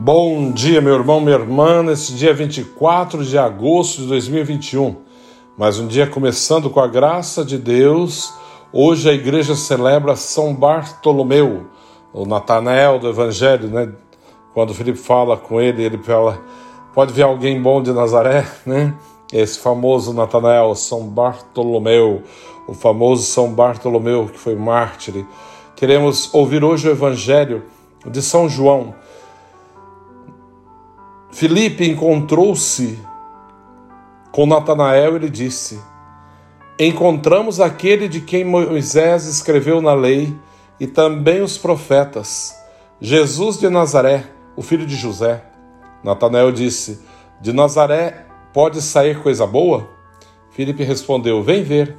Bom dia, meu irmão, minha irmã, nesse dia 24 de agosto de 2021. Mais um dia começando com a graça de Deus. Hoje a igreja celebra São Bartolomeu, o Natanael do Evangelho, né? Quando Felipe fala com ele, ele fala: pode ver alguém bom de Nazaré, né? Esse famoso Natanael, São Bartolomeu, o famoso São Bartolomeu que foi mártir. Queremos ouvir hoje o Evangelho de São João Filipe encontrou-se com Natanael e lhe disse: Encontramos aquele de quem Moisés escreveu na lei e também os profetas, Jesus de Nazaré, o filho de José. Natanael disse: De Nazaré pode sair coisa boa? Filipe respondeu: Vem ver.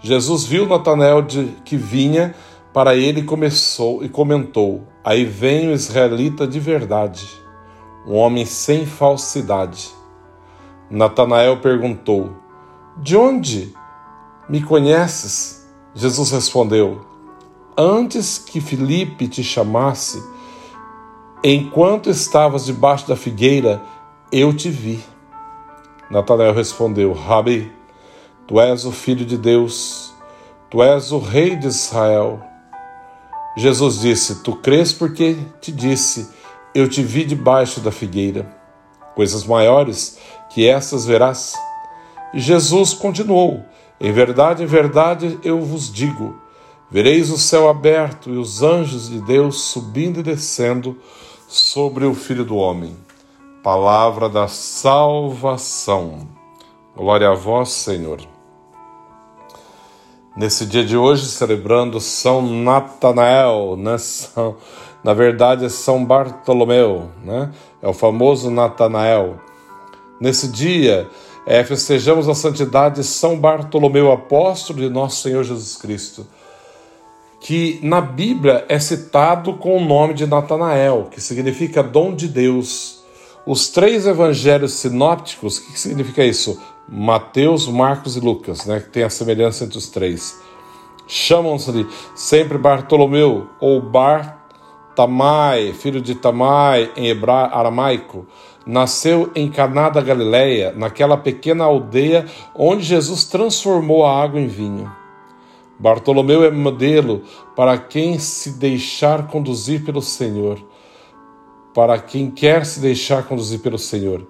Jesus viu Natanael de que vinha para ele começou e comentou: Aí vem o israelita de verdade um homem sem falsidade. Natanael perguntou: De onde me conheces? Jesus respondeu: Antes que Filipe te chamasse, enquanto estavas debaixo da figueira, eu te vi. Natanael respondeu: Rabi, tu és o filho de Deus, tu és o rei de Israel. Jesus disse: Tu crês porque te disse eu te vi debaixo da figueira. Coisas maiores que essas verás. E Jesus continuou: Em verdade, em verdade eu vos digo: vereis o céu aberto e os anjos de Deus subindo e descendo sobre o Filho do Homem. Palavra da salvação. Glória a vós, Senhor. Nesse dia de hoje, celebrando São Natanael, né? São na verdade é São Bartolomeu, né? é o famoso Natanael. Nesse dia, é, festejamos a santidade de São Bartolomeu, apóstolo de nosso Senhor Jesus Cristo, que na Bíblia é citado com o nome de Natanael, que significa dom de Deus. Os três evangelhos sinópticos, o que significa isso? Mateus, Marcos e Lucas, né, que tem a semelhança entre os três. Chamam-se sempre Bartolomeu ou Bar Tamai, filho de Tamai, em hebra, aramaico, nasceu em Caná da Galileia, naquela pequena aldeia onde Jesus transformou a água em vinho. Bartolomeu é modelo para quem se deixar conduzir pelo Senhor, para quem quer se deixar conduzir pelo Senhor.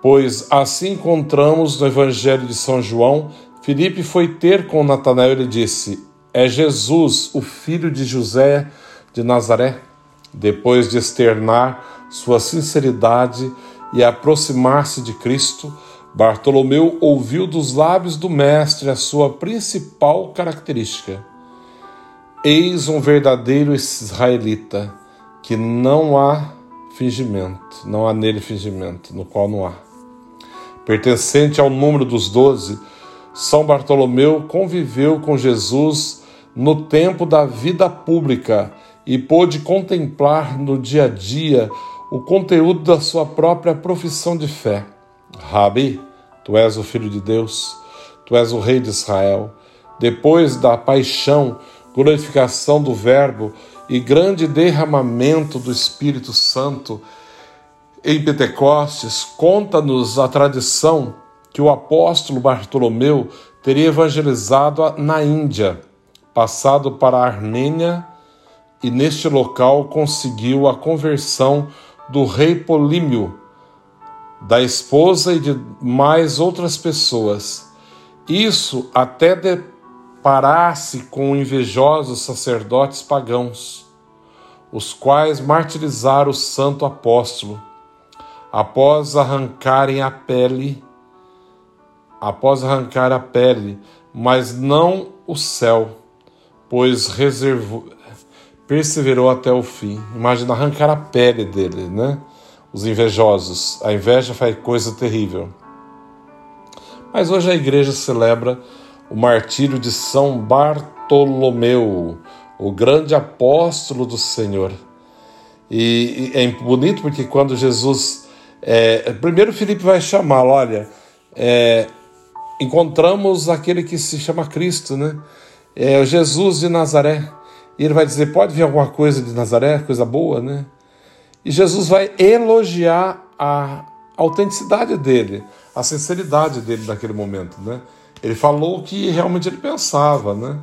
Pois assim encontramos no Evangelho de São João, Filipe foi ter com Natanael e disse: É Jesus, o filho de José, de Nazaré, depois de externar sua sinceridade e aproximar-se de Cristo, Bartolomeu ouviu dos lábios do Mestre a sua principal característica. Eis um verdadeiro israelita, que não há fingimento, não há nele fingimento, no qual não há. Pertencente ao número dos doze, São Bartolomeu conviveu com Jesus no tempo da vida pública e pôde contemplar no dia a dia o conteúdo da sua própria profissão de fé. Rabi, tu és o Filho de Deus, tu és o Rei de Israel. Depois da paixão, glorificação do Verbo e grande derramamento do Espírito Santo em Pentecostes, conta-nos a tradição que o apóstolo Bartolomeu teria evangelizado na Índia, passado para a Armênia e neste local conseguiu a conversão do rei Polímio, da esposa e de mais outras pessoas. Isso até deparar-se com invejosos sacerdotes pagãos, os quais martirizaram o santo apóstolo. Após arrancarem a pele, após arrancar a pele, mas não o céu, pois reservou, perseverou até o fim. Imagina arrancar a pele dele, né? Os invejosos. A inveja faz coisa terrível. Mas hoje a igreja celebra o martírio de São Bartolomeu, o grande apóstolo do Senhor. E, é bonito porque quando Jesus. É, primeiro Felipe vai chamá-lo, olha, é, encontramos aquele que se chama Cristo, né? É Jesus de Nazaré. E ele vai dizer: pode vir alguma coisa de Nazaré, coisa boa, né? E Jesus vai elogiar a autenticidade dele, a sinceridade dele naquele momento, né? Ele falou o que realmente ele pensava, né?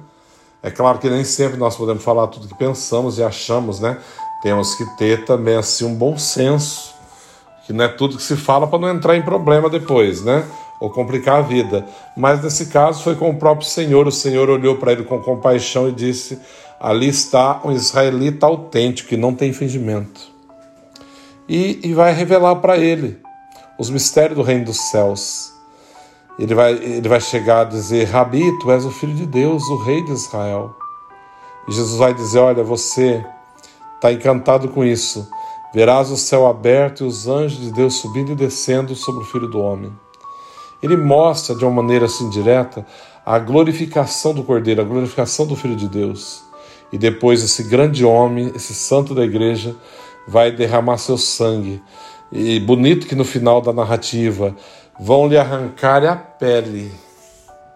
É claro que nem sempre nós podemos falar tudo que pensamos e achamos, né? Temos que ter também assim um bom senso, que não é tudo que se fala para não entrar em problema depois, né? Ou complicar a vida. Mas nesse caso foi com o próprio Senhor. O Senhor olhou para ele com compaixão e disse: Ali está um israelita autêntico que não tem fingimento e, e vai revelar para ele os mistérios do reino dos céus. Ele vai, ele vai chegar a dizer: Rabi, tu és o filho de Deus, o rei de Israel. E Jesus vai dizer: Olha, você está encantado com isso. Verás o céu aberto e os anjos de Deus subindo e descendo sobre o filho do homem. Ele mostra de uma maneira assim direta a glorificação do Cordeiro, a glorificação do Filho de Deus. E depois esse grande homem, esse santo da igreja, vai derramar seu sangue. E bonito que no final da narrativa vão lhe arrancar a pele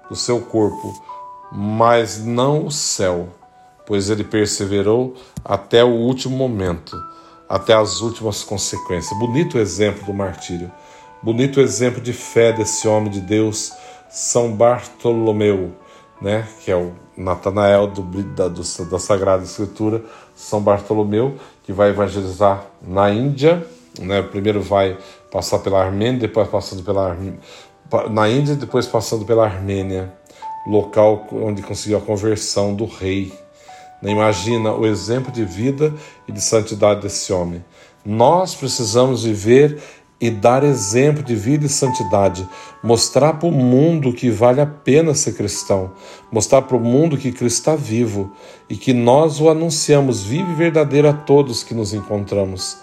do seu corpo, mas não o céu, pois ele perseverou até o último momento, até as últimas consequências. Bonito exemplo do martírio, bonito exemplo de fé desse homem de Deus, São Bartolomeu, né, que é o Natanael do, da, do, da Sagrada Escritura, São Bartolomeu, que vai evangelizar na Índia, né? Primeiro vai passar pela Armênia, depois passando pela na Índia, depois passando pela Armênia, local onde conseguiu a conversão do rei. Né? Imagina o exemplo de vida e de santidade desse homem. Nós precisamos viver e dar exemplo de vida e santidade, mostrar para o mundo que vale a pena ser cristão, mostrar para o mundo que Cristo está vivo e que nós o anunciamos vivo e verdadeiro a todos que nos encontramos.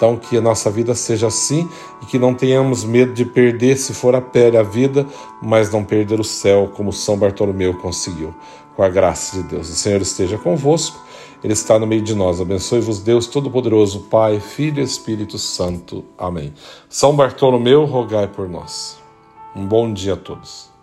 Então, que a nossa vida seja assim e que não tenhamos medo de perder, se for a pele, a vida, mas não perder o céu, como São Bartolomeu conseguiu. Com a graça de Deus. O Senhor esteja convosco, Ele está no meio de nós. Abençoe-vos, Deus Todo-Poderoso, Pai, Filho e Espírito Santo. Amém. São Bartolomeu, rogai por nós. Um bom dia a todos.